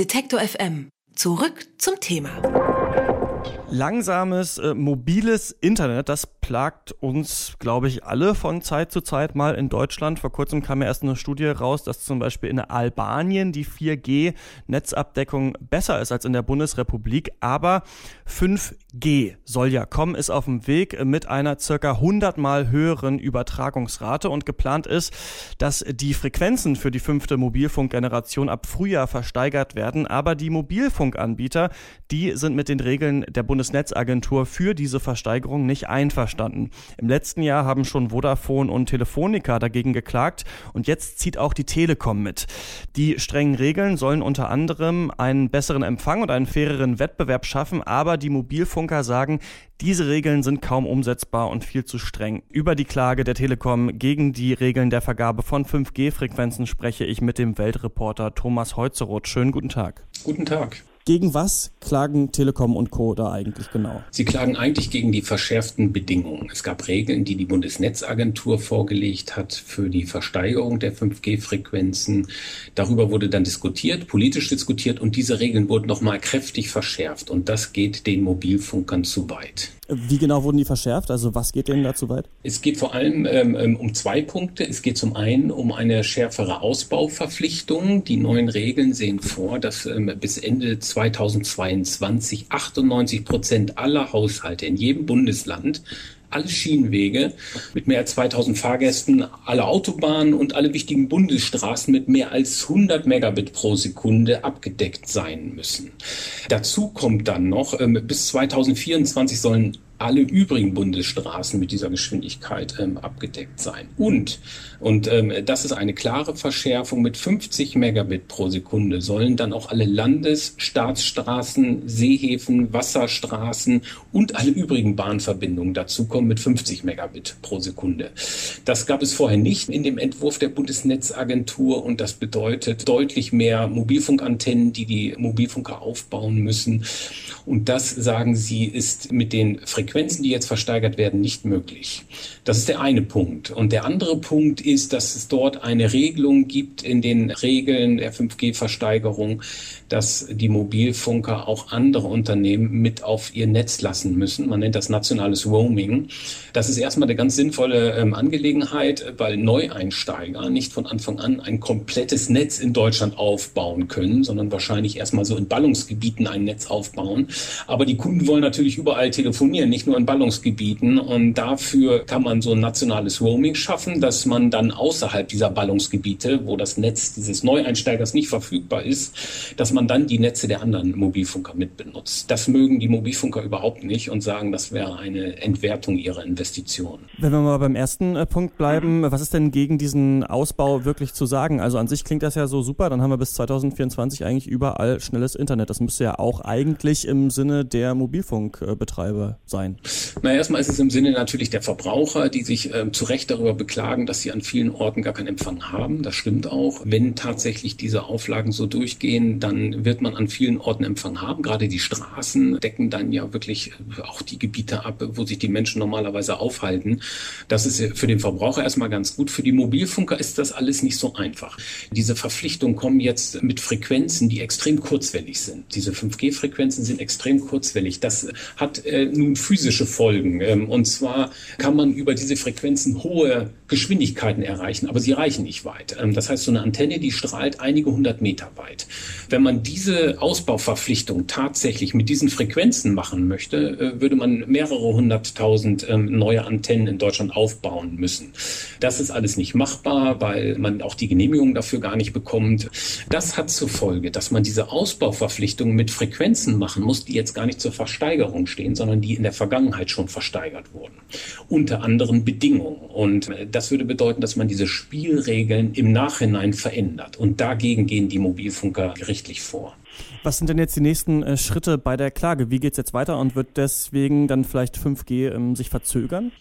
Detektor FM. Zurück zum Thema. Langsames äh, mobiles Internet, das plagt uns, glaube ich, alle von Zeit zu Zeit mal in Deutschland. Vor kurzem kam ja erst eine Studie raus, dass zum Beispiel in Albanien die 4G-Netzabdeckung besser ist als in der Bundesrepublik. Aber 5G soll ja kommen, ist auf dem Weg mit einer circa 100 mal höheren Übertragungsrate und geplant ist, dass die Frequenzen für die fünfte Mobilfunkgeneration ab Frühjahr versteigert werden. Aber die Mobilfunkanbieter, die sind mit den Regeln der Bundesnetzagentur für diese Versteigerung nicht einverstanden einverstanden. Im letzten Jahr haben schon Vodafone und Telefonica dagegen geklagt und jetzt zieht auch die Telekom mit. Die strengen Regeln sollen unter anderem einen besseren Empfang und einen faireren Wettbewerb schaffen, aber die Mobilfunker sagen, diese Regeln sind kaum umsetzbar und viel zu streng. Über die Klage der Telekom gegen die Regeln der Vergabe von 5G-Frequenzen spreche ich mit dem Weltreporter Thomas Heutzeroth. Schönen guten Tag. Guten Tag. Gegen was klagen Telekom und Co. da eigentlich genau? Sie klagen eigentlich gegen die verschärften Bedingungen. Es gab Regeln, die die Bundesnetzagentur vorgelegt hat für die Versteigerung der 5G-Frequenzen. Darüber wurde dann diskutiert, politisch diskutiert und diese Regeln wurden nochmal kräftig verschärft und das geht den Mobilfunkern zu weit. Wie genau wurden die verschärft? Also was geht denen dazu weit? Es geht vor allem ähm, ähm, um zwei Punkte. Es geht zum einen um eine schärfere Ausbauverpflichtung. Die neuen Regeln sehen vor, dass ähm, bis Ende 2022 98 Prozent aller Haushalte in jedem Bundesland alle Schienenwege mit mehr als 2000 Fahrgästen, alle Autobahnen und alle wichtigen Bundesstraßen mit mehr als 100 Megabit pro Sekunde abgedeckt sein müssen. Dazu kommt dann noch, ähm, bis 2024 sollen alle übrigen Bundesstraßen mit dieser Geschwindigkeit ähm, abgedeckt sein. Und, und ähm, das ist eine klare Verschärfung mit 50 Megabit pro Sekunde, sollen dann auch alle Landes-, Seehäfen, Wasserstraßen und alle übrigen Bahnverbindungen dazukommen mit 50 Megabit pro Sekunde. Das gab es vorher nicht in dem Entwurf der Bundesnetzagentur und das bedeutet deutlich mehr Mobilfunkantennen, die die Mobilfunker aufbauen müssen. Und das, sagen sie, ist mit den Frequenzen Frequenzen, die jetzt versteigert werden, nicht möglich. Das ist der eine Punkt. Und der andere Punkt ist, dass es dort eine Regelung gibt in den Regeln der 5G-Versteigerung, dass die Mobilfunker auch andere Unternehmen mit auf ihr Netz lassen müssen. Man nennt das nationales Roaming. Das ist erstmal eine ganz sinnvolle ähm, Angelegenheit, weil Neueinsteiger nicht von Anfang an ein komplettes Netz in Deutschland aufbauen können, sondern wahrscheinlich erstmal so in Ballungsgebieten ein Netz aufbauen. Aber die Kunden wollen natürlich überall telefonieren, nicht nur in Ballungsgebieten. Und dafür kann man so ein nationales Roaming schaffen, dass man dann außerhalb dieser Ballungsgebiete, wo das Netz dieses Neueinsteigers nicht verfügbar ist, dass man man dann die Netze der anderen Mobilfunker mitbenutzt. Das mögen die Mobilfunker überhaupt nicht und sagen, das wäre eine Entwertung ihrer Investitionen. Wenn wir mal beim ersten äh, Punkt bleiben, was ist denn gegen diesen Ausbau wirklich zu sagen? Also an sich klingt das ja so super, dann haben wir bis 2024 eigentlich überall schnelles Internet. Das müsste ja auch eigentlich im Sinne der Mobilfunkbetreiber sein. Na, erstmal ist es im Sinne natürlich der Verbraucher, die sich äh, zu Recht darüber beklagen, dass sie an vielen Orten gar keinen Empfang haben. Das stimmt auch. Wenn tatsächlich diese Auflagen so durchgehen, dann wird man an vielen Orten Empfang haben. Gerade die Straßen decken dann ja wirklich auch die Gebiete ab, wo sich die Menschen normalerweise aufhalten. Das ist für den Verbraucher erstmal ganz gut. Für die Mobilfunker ist das alles nicht so einfach. Diese Verpflichtungen kommen jetzt mit Frequenzen, die extrem kurzwellig sind. Diese 5G-Frequenzen sind extrem kurzwellig. Das hat äh, nun physische Folgen. Ähm, und zwar kann man über diese Frequenzen hohe Geschwindigkeiten erreichen, aber sie reichen nicht weit. Ähm, das heißt, so eine Antenne, die strahlt einige hundert Meter weit. Wenn man diese Ausbauverpflichtung tatsächlich mit diesen Frequenzen machen möchte, äh, würde man mehrere hunderttausend ähm, neue Antennen in Deutschland aufbauen müssen. Das ist alles nicht machbar, weil man auch die Genehmigung dafür gar nicht bekommt. Das hat zur Folge, dass man diese Ausbauverpflichtung mit Frequenzen machen muss, die jetzt gar nicht zur Versteigerung stehen, sondern die in der Vergangenheit schon versteigert wurden. Unter anderen Bedingungen. Und äh, das würde bedeuten, dass man diese Spielregeln im Nachhinein verändert. Und dagegen gehen die Mobilfunker gerichtlich vor. Was sind denn jetzt die nächsten äh, Schritte bei der Klage? Wie geht es jetzt weiter und wird deswegen dann vielleicht 5G ähm, sich verzögern?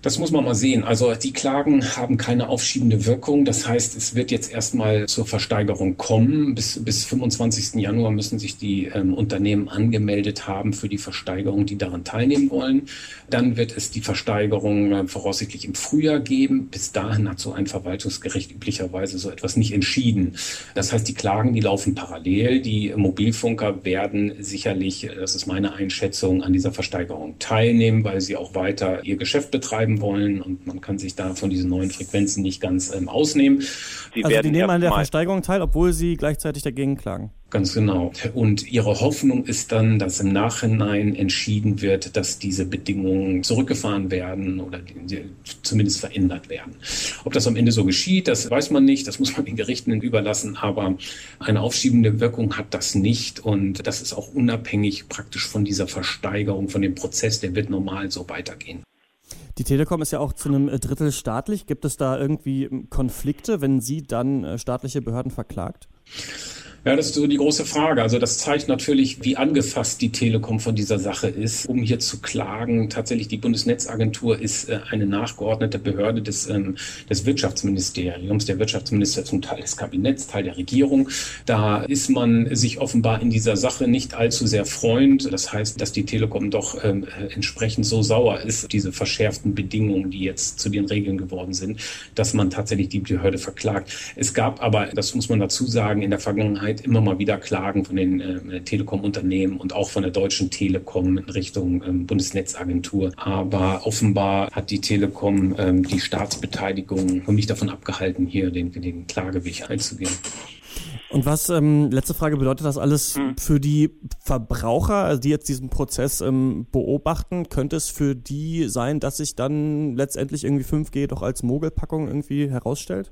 Das muss man mal sehen. Also die Klagen haben keine aufschiebende Wirkung. Das heißt, es wird jetzt erstmal zur Versteigerung kommen. Bis, bis 25. Januar müssen sich die ähm, Unternehmen angemeldet haben für die Versteigerung, die daran teilnehmen wollen. Dann wird es die Versteigerung äh, voraussichtlich im Frühjahr geben. bis dahin hat so ein Verwaltungsgericht üblicherweise so etwas nicht entschieden. Das heißt, die Klagen, die laufen parallel. Die Mobilfunker werden sicherlich, das ist meine Einschätzung, an dieser Versteigerung teilnehmen, weil sie auch weiter ihr Geschäft betreiben wollen und man kann sich da von diesen neuen Frequenzen nicht ganz ähm, ausnehmen. Sie also die nehmen an der Versteigerung teil, obwohl sie gleichzeitig dagegen klagen. Ganz genau. Und ihre Hoffnung ist dann, dass im Nachhinein entschieden wird, dass diese Bedingungen zurückgefahren werden oder zumindest verändert werden. Ob das am Ende so geschieht, das weiß man nicht. Das muss man den Gerichten überlassen. Aber eine aufschiebende Wirkung hat das nicht. Und das ist auch unabhängig praktisch von dieser Versteigerung, von dem Prozess. Der wird normal so weitergehen. Die Telekom ist ja auch zu einem Drittel staatlich. Gibt es da irgendwie Konflikte, wenn sie dann äh, staatliche Behörden verklagt? Ja, das ist so die große Frage. Also das zeigt natürlich, wie angefasst die Telekom von dieser Sache ist. Um hier zu klagen, tatsächlich die Bundesnetzagentur ist äh, eine nachgeordnete Behörde des, ähm, des Wirtschaftsministeriums. Der Wirtschaftsminister zum Teil des Kabinetts, Teil der Regierung. Da ist man sich offenbar in dieser Sache nicht allzu sehr freund. Das heißt, dass die Telekom doch ähm, entsprechend so sauer ist, diese verschärften Bedingungen, die jetzt zu den Regeln geworden sind, dass man tatsächlich die Behörde verklagt. Es gab aber, das muss man dazu sagen, in der Vergangenheit Vergangenheit immer mal wieder Klagen von den äh, Telekom-Unternehmen und auch von der Deutschen Telekom in Richtung ähm, Bundesnetzagentur. Aber offenbar hat die Telekom ähm, die Staatsbeteiligung nicht davon abgehalten, hier den, den Klageweg einzugehen. Und was, ähm, letzte Frage, bedeutet das alles hm. für die Verbraucher, also die jetzt diesen Prozess ähm, beobachten? Könnte es für die sein, dass sich dann letztendlich irgendwie 5G doch als Mogelpackung irgendwie herausstellt?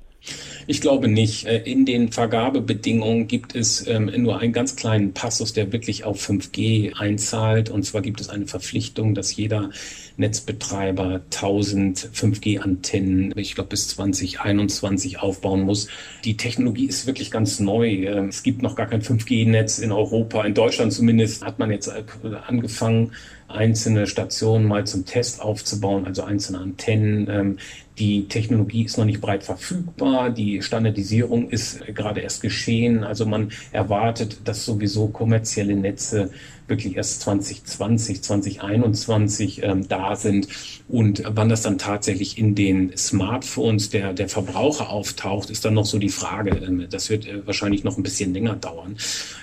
Ich glaube nicht. Äh, in den Vergabebedingungen gibt es ähm, nur einen ganz kleinen Passus, der wirklich auf 5G einzahlt. Und zwar gibt es eine Verpflichtung, dass jeder Netzbetreiber 1000 5G-Antennen, ich glaube bis 2021 aufbauen muss. Die Technologie ist wirklich ganz neu. Ähm, es gibt noch gar kein 5G-Netz in Europa. In Deutschland zumindest hat man jetzt äh, angefangen, einzelne Stationen mal zum Test aufzubauen, also einzelne Antennen. Die Technologie ist noch nicht breit verfügbar. Die Standardisierung ist gerade erst geschehen. Also man erwartet, dass sowieso kommerzielle Netze wirklich erst 2020, 2021 ähm, da sind. Und wann das dann tatsächlich in den Smartphones der, der Verbraucher auftaucht, ist dann noch so die Frage. Ähm, das wird äh, wahrscheinlich noch ein bisschen länger dauern.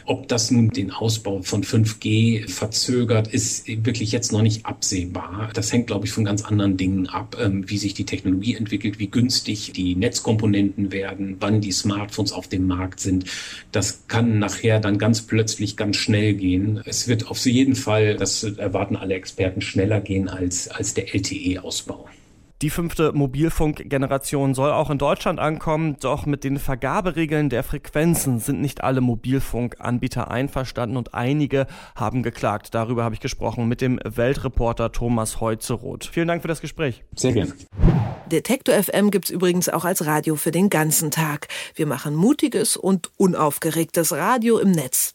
Ob das nun den Ausbau von 5G verzögert, ist wirklich jetzt noch nicht absehbar. Das hängt, glaube ich, von ganz anderen Dingen ab, ähm, wie sich die Technologie entwickelt, wie günstig die Netzkomponenten werden, wann die Smartphones auf dem Markt sind. Das kann nachher dann ganz plötzlich ganz schnell gehen. Es wird wird auf jeden Fall, das erwarten alle Experten, schneller gehen als, als der LTE-Ausbau. Die fünfte Mobilfunkgeneration soll auch in Deutschland ankommen, doch mit den Vergaberegeln der Frequenzen sind nicht alle Mobilfunkanbieter einverstanden und einige haben geklagt. Darüber habe ich gesprochen mit dem Weltreporter Thomas Heuzeroth. Vielen Dank für das Gespräch. Sehr gerne. Detektor FM gibt's übrigens auch als Radio für den ganzen Tag. Wir machen mutiges und unaufgeregtes Radio im Netz.